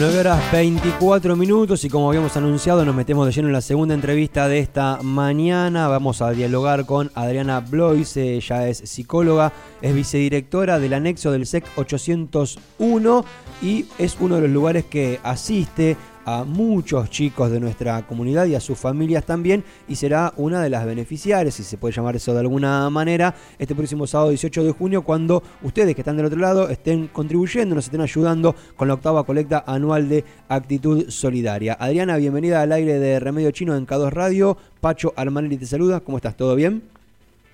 9 horas 24 minutos y como habíamos anunciado nos metemos de lleno en la segunda entrevista de esta mañana. Vamos a dialogar con Adriana Blois, ella es psicóloga, es vicedirectora del anexo del SEC 801 y es uno de los lugares que asiste a muchos chicos de nuestra comunidad y a sus familias también y será una de las beneficiarias, si se puede llamar eso de alguna manera, este próximo sábado 18 de junio cuando ustedes que están del otro lado estén contribuyendo, nos estén ayudando con la octava colecta anual de Actitud Solidaria. Adriana, bienvenida al aire de Remedio Chino en K2 Radio. Pacho Armanelli te saluda, ¿cómo estás? ¿Todo bien?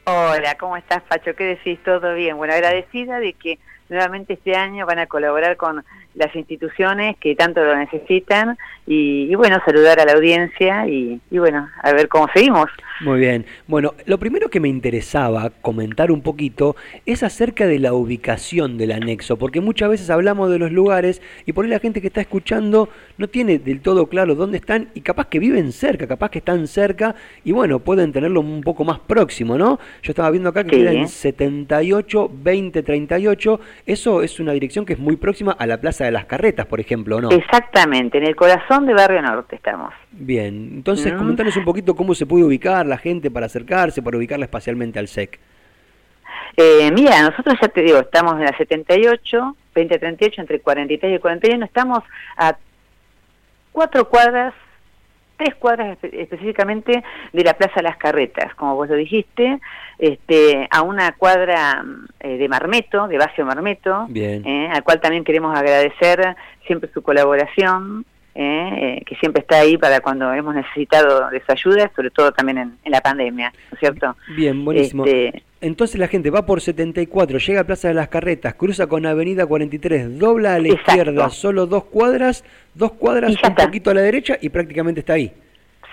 Hola, ¿cómo estás Pacho? ¿Qué decís? ¿Todo bien? Bueno, agradecida de que nuevamente este año van a colaborar con las instituciones que tanto lo necesitan y, bueno, saludar a la audiencia y, y, bueno, a ver cómo seguimos. Muy bien. Bueno, lo primero que me interesaba comentar un poquito es acerca de la ubicación del anexo, porque muchas veces hablamos de los lugares y por ahí la gente que está escuchando no tiene del todo claro dónde están y capaz que viven cerca, capaz que están cerca y bueno, pueden tenerlo un poco más próximo, ¿no? Yo estaba viendo acá que sí. 78 20 38, eso es una dirección que es muy próxima a la Plaza de las Carretas, por ejemplo, ¿no? Exactamente, en el corazón de Barrio Norte estamos. Bien, entonces mm. comentanos un poquito cómo se puede ubicar la gente para acercarse, para ubicarla espacialmente al SEC. Eh, mira, nosotros ya te digo, estamos en la 78, 2038, entre 43 y 41, estamos a cuatro cuadras, tres cuadras específicamente de la Plaza Las Carretas, como vos lo dijiste, este, a una cuadra eh, de Marmeto, de Bacio Marmeto, eh, al cual también queremos agradecer siempre su colaboración, eh, que siempre está ahí para cuando hemos necesitado de su ayuda, sobre todo también en, la pandemia, ¿no es cierto? Bien, buenísimo. Este, entonces la gente va por 74, llega a Plaza de las Carretas, cruza con Avenida 43, dobla a la izquierda, solo dos cuadras, dos cuadras, un poquito a la derecha y prácticamente está ahí.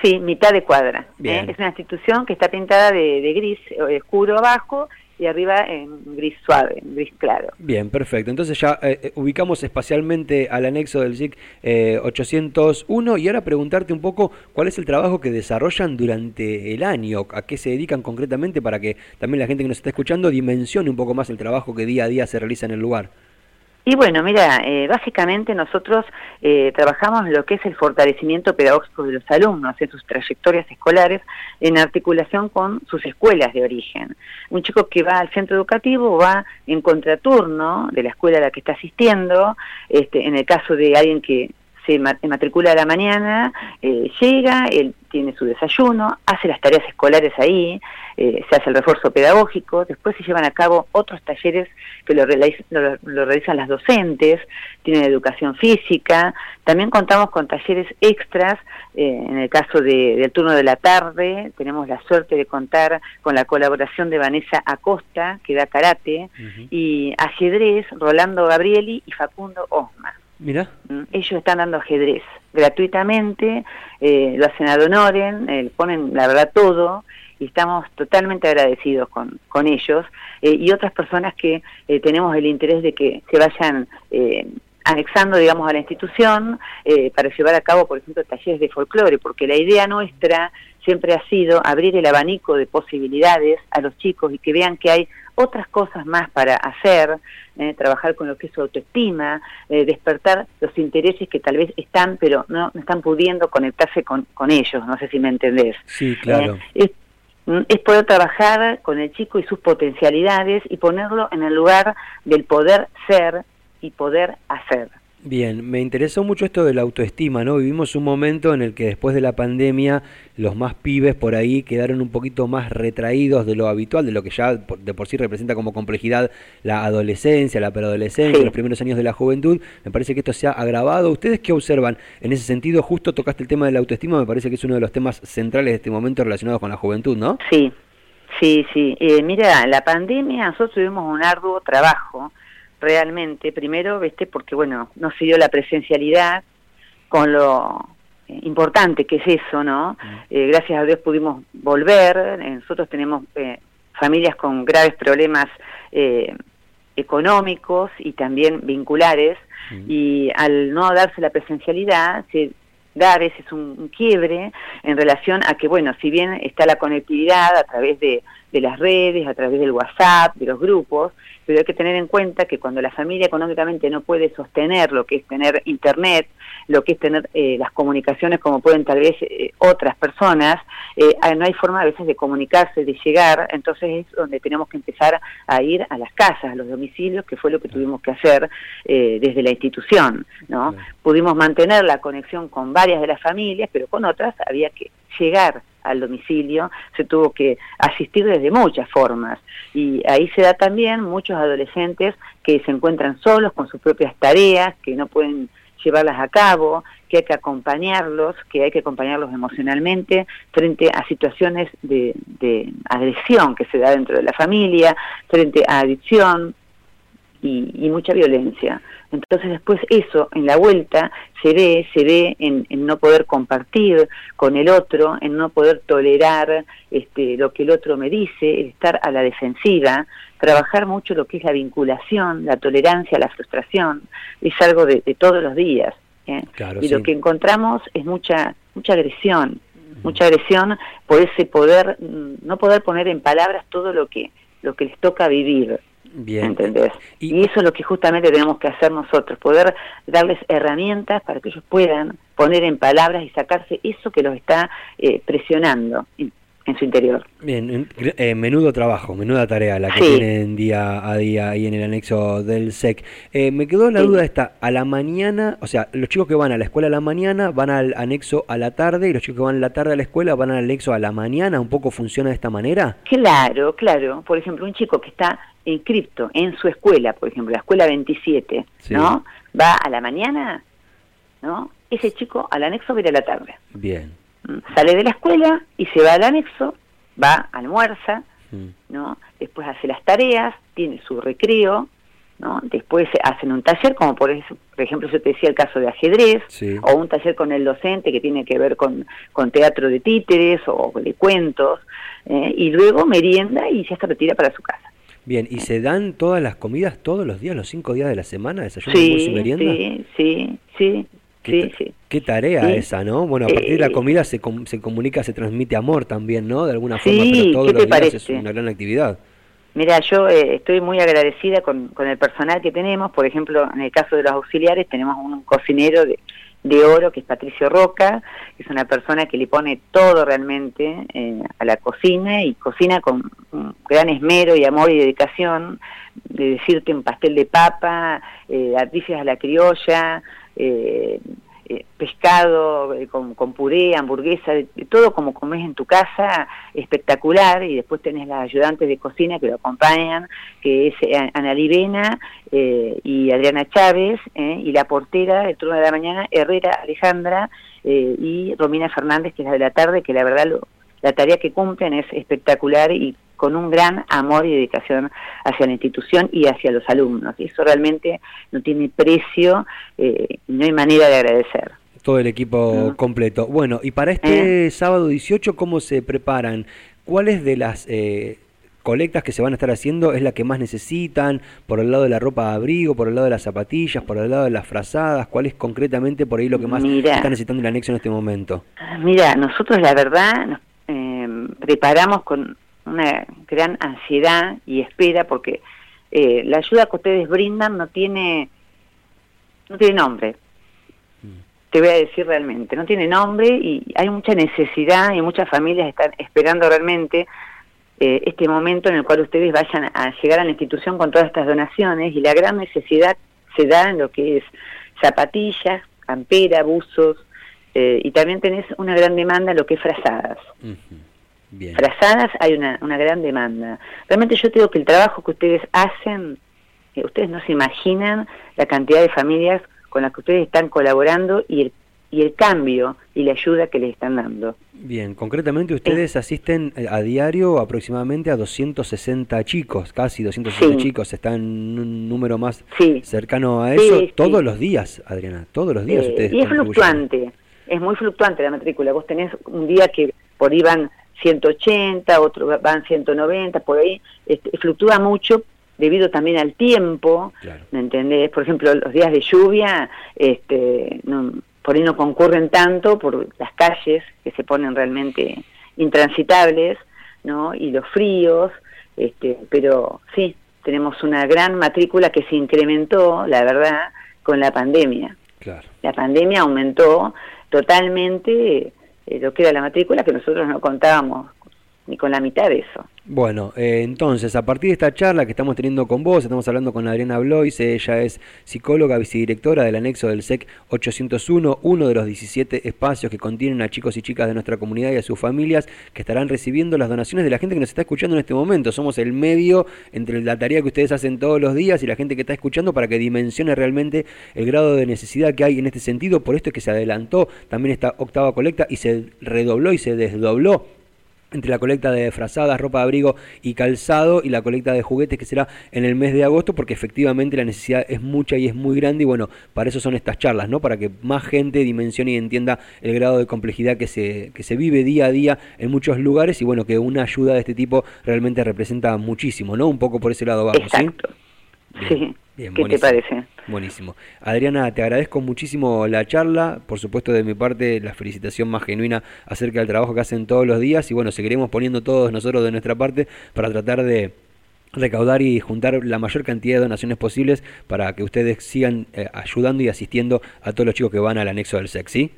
Sí, mitad de cuadra. ¿eh? Es una institución que está pintada de, gris eh, oscuro abajo y arriba en gris suave, en gris claro. Bien, perfecto. Entonces ya eh, ubicamos espacialmente al anexo del SIC 801 y ahora preguntarte un poco cuál es el trabajo que desarrollan durante el año, a qué se dedican concretamente para que también la gente que nos está escuchando dimensione un poco más el trabajo que día a día se realiza en el lugar. Y bueno, mira, eh, básicamente nosotros eh, trabajamos lo que es el fortalecimiento pedagógico de los alumnos en sus trayectorias escolares en articulación con sus escuelas de origen. Un chico que va al centro educativo va en contraturno de la escuela a la que está asistiendo, este, en el caso de alguien que se matricula a la mañana, eh, llega, él tiene su desayuno, hace las tareas escolares ahí, eh, se hace el refuerzo pedagógico, después se llevan a cabo otros talleres que lo, lo, realizan las docentes, tienen educación física, también contamos con talleres extras, eh, en el caso del turno de la tarde, tenemos la suerte de contar con la colaboración de Vanessa Acosta, que da karate, y ajedrez, Rolando Gabrieli y Facundo Osma. Mira. Mm, ellos están dando ajedrez gratuitamente, eh, lo hacen ad honorem, eh, ponen la verdad todo y estamos totalmente agradecidos con, con ellos eh, y otras personas que eh, tenemos el interés de que se vayan anexando, digamos, a la institución para llevar a cabo, por ejemplo, talleres de folclore, porque la idea nuestra siempre ha sido abrir el abanico de posibilidades a los chicos y que vean que hay otras cosas más para hacer, eh, trabajar con lo que es su autoestima, eh, despertar los intereses que tal vez están, pero no, están pudiendo conectarse con, con, ellos, no sé si me entendés. Sí, claro. Eh, es, es poder trabajar con el chico y sus potencialidades y ponerlo en el lugar del poder ser y poder hacer. Bien, me interesó mucho esto de la autoestima, ¿no? Vivimos un momento en el que después de la pandemia los más pibes por ahí quedaron un poquito más retraídos de lo habitual, de lo que ya de por sí representa como complejidad la adolescencia, la preadolescencia, los primeros años de la juventud. Me parece que esto se ha agravado. ¿Ustedes qué observan? En ese sentido, justo tocaste el tema de la autoestima, me parece que es uno de los temas centrales de este momento relacionados con la juventud, ¿no? Sí, sí, sí. Eh, mira, la pandemia, nosotros tuvimos un arduo trabajo realmente, primero, ¿viste? porque bueno, no se dio la presencialidad con lo eh, importante que es eso, ¿no? Eh, gracias a Dios pudimos volver, eh, nosotros tenemos familias con graves problemas económicos y también vinculares, y al no darse la presencialidad, se da a veces un, quiebre en relación a que, bueno, si bien está la conectividad a través de, de las redes, a través del WhatsApp, de los grupos, pero hay que tener en cuenta que cuando la familia económicamente no puede sostener lo que es tener internet, lo que es tener eh, las comunicaciones como pueden tal vez eh, otras personas, eh, no hay forma a veces de comunicarse, de llegar, entonces es donde tenemos que empezar a ir a las casas, a los domicilios, que fue lo que tuvimos que hacer desde la institución, ¿no? Pudimos mantener la conexión con varias de las familias, pero con otras había que llegar al domicilio, se tuvo que asistir desde muchas formas. Y ahí se da también muchos adolescentes que se encuentran solos con sus propias tareas, que no pueden llevarlas a cabo, que hay que acompañarlos, que hay que acompañarlos emocionalmente frente a situaciones de, agresión que se da dentro de la familia, frente a adicción y mucha violencia. Entonces después eso en la vuelta se ve, se ve en, no poder compartir con el otro, en no poder tolerar este, lo que el otro me dice, estar a la defensiva, trabajar mucho lo que es la vinculación, la tolerancia, la frustración, es algo de, todos los días. ¿eh? y lo que encontramos es mucha, mucha agresión, mucha agresión por ese poder, mm, no poder poner en palabras todo lo que, lo que les toca vivir. Bien. ¿Entendés? Y, eso es lo que justamente tenemos que hacer nosotros, poder darles herramientas para que ellos puedan poner en palabras y sacarse eso que los está eh, presionando en su interior. Bien, eh, menudo trabajo, menuda tarea la que tienen día a día ahí en el anexo del SEC. Eh, me quedó la duda esta, a la mañana, o sea, los chicos que van a la escuela a la mañana van al anexo a la tarde y los chicos que van a la tarde a la escuela van al anexo a la mañana, ¿un poco funciona de esta manera? Claro, claro. Por ejemplo, un chico que está inscripto en su escuela, por ejemplo, la escuela 27, ¿no? Va a la mañana, ¿no? Ese chico al anexo va a ir a la tarde. Bien sale de la escuela y se va al anexo, va, almuerza, mm. ¿no? Después hace las tareas, tiene su recreo, ¿no? Después hacen un taller, como por, ejemplo yo te decía el caso de ajedrez, o un taller con el docente que tiene que ver con, con teatro de títeres o de cuentos, ¿eh? y luego merienda y ya se retira para su casa. Bien, ¿y se dan todas las comidas todos los días, los cinco días de la semana, desayuno, sí, y merienda? Sí, sí, sí, sí, sí. Qué tarea esa, ¿no? Bueno, a partir de la comida se, se comunica, se transmite amor también, ¿no? De alguna forma, pero todos los días es una gran actividad. Mira, yo eh, estoy muy agradecida con, con, el personal que tenemos. Por ejemplo, en el caso de los auxiliares, tenemos un cocinero de, de oro que es Patricio Roca, es una persona que le pone todo realmente eh, a la cocina y cocina con gran esmero y amor y dedicación. De decirte un pastel de papa, eh, a la criolla. Eh, eh, pescado eh, con, puré, hamburguesa, de, todo como comes en tu casa, espectacular, y después tenés las ayudantes de cocina que lo acompañan, que es eh, Ana Livena y Adriana Chávez, y la portera del turno de la mañana, Herrera Alejandra, y Romina Fernández, que es la de la tarde, que la verdad la tarea que cumplen es espectacular y con un gran amor y dedicación hacia la institución y hacia los alumnos. Y eso realmente no tiene precio, eh, no hay manera de agradecer. Todo el equipo completo. Bueno, y para este ¿Eh? sábado 18, ¿cómo se preparan? ¿Cuáles de las eh, colectas que se van a estar haciendo es la que más necesitan? ¿Por el lado de la ropa de abrigo, por el lado de las zapatillas, por el lado de las frazadas? ¿Cuál es concretamente por ahí lo que más está necesitando el anexo en este momento? Mira, nosotros la verdad nos eh, preparamos con una gran ansiedad y espera porque eh, la ayuda que ustedes brindan no tiene no tiene nombre. Te voy a decir realmente no tiene nombre y hay mucha necesidad y muchas familias están esperando realmente eh, este momento en el cual ustedes vayan a llegar a la institución con todas estas donaciones y la gran necesidad se da en lo que es zapatillas campera buzos eh, y también tenés una gran demanda en lo que es frazadas Bien. Frazadas hay una, una gran demanda. Realmente yo digo que el trabajo que ustedes hacen, eh, ustedes no se imaginan la cantidad de familias con las que ustedes están colaborando y el, y el cambio y la ayuda que les están dando. Bien, concretamente ustedes asisten eh, a diario aproximadamente a 260 chicos, casi 260 chicos, están en un número más cercano a eso, todos los días, Adriana, todos los días ustedes. Y es fluctuante, es muy fluctuante la matrícula, vos tenés un día que por van 180, otros van 190, por ahí, este, fluctúa mucho debido también al tiempo, ¿me entendés? Por ejemplo, los días de lluvia, este, por ahí no concurren tanto por las calles que se ponen realmente intransitables, ¿no? Y los fríos, este, pero sí, tenemos una gran matrícula que se incrementó, la verdad, con la pandemia. Claro. La pandemia aumentó totalmente eh, lo que era la matrícula, que nosotros no contábamos ni con la mitad de eso. Bueno, eh, entonces, a partir de esta charla que estamos teniendo con vos, estamos hablando con Adriana Blois, ella es psicóloga, vicedirectora del anexo del SEC 801, uno de los 17 espacios que contienen a chicos y chicas de nuestra comunidad y a sus familias que estarán recibiendo las donaciones de la gente que nos está escuchando en este momento. Somos el medio entre la tarea que ustedes hacen todos los días y la gente que está escuchando para que dimensione realmente el grado de necesidad que hay en este sentido. Por esto es que se adelantó también esta octava colecta y se redobló y se desdobló entre la colecta de frazadas, ropa de abrigo y calzado y la colecta de juguetes que será en el mes de agosto porque efectivamente la necesidad es mucha y es muy grande y bueno, para eso son estas charlas, ¿no? Para que más gente dimensione y entienda el grado de complejidad que se, que se vive día a día en muchos lugares y bueno, que una ayuda de este tipo realmente representa muchísimo, ¿no? Un poco por ese lado vamos, Exacto. sí. ¿Qué te parece? Buenísimo. Adriana, te agradezco muchísimo la charla. Por supuesto, de mi parte, la felicitación más genuina acerca del trabajo que hacen todos los días. Y bueno, seguiremos poniendo todos nosotros de nuestra parte para tratar de recaudar y juntar la mayor cantidad de donaciones posibles para que ustedes sigan eh, ayudando y asistiendo a todos los chicos que van al anexo del SEX, ¿sí?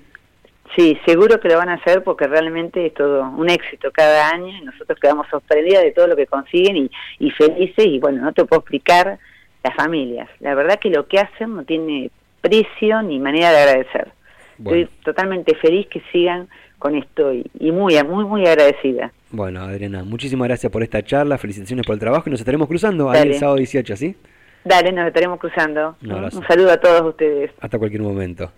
Sí, seguro que lo van a hacer porque realmente es todo un éxito cada año y nosotros quedamos sorprendidas de todo lo que consiguen y, y felices y bueno, no te puedo explicar las familias. La verdad que lo que hacen no tiene precio ni manera de agradecer. Estoy totalmente feliz que sigan con esto y, muy, muy, muy agradecida. Bueno, Adriana, muchísimas gracias por esta charla, felicitaciones por el trabajo y nos estaremos cruzando ahí el sábado 18, ¿sí? Dale, nos estaremos cruzando. Un, un saludo a todos ustedes. Hasta cualquier momento.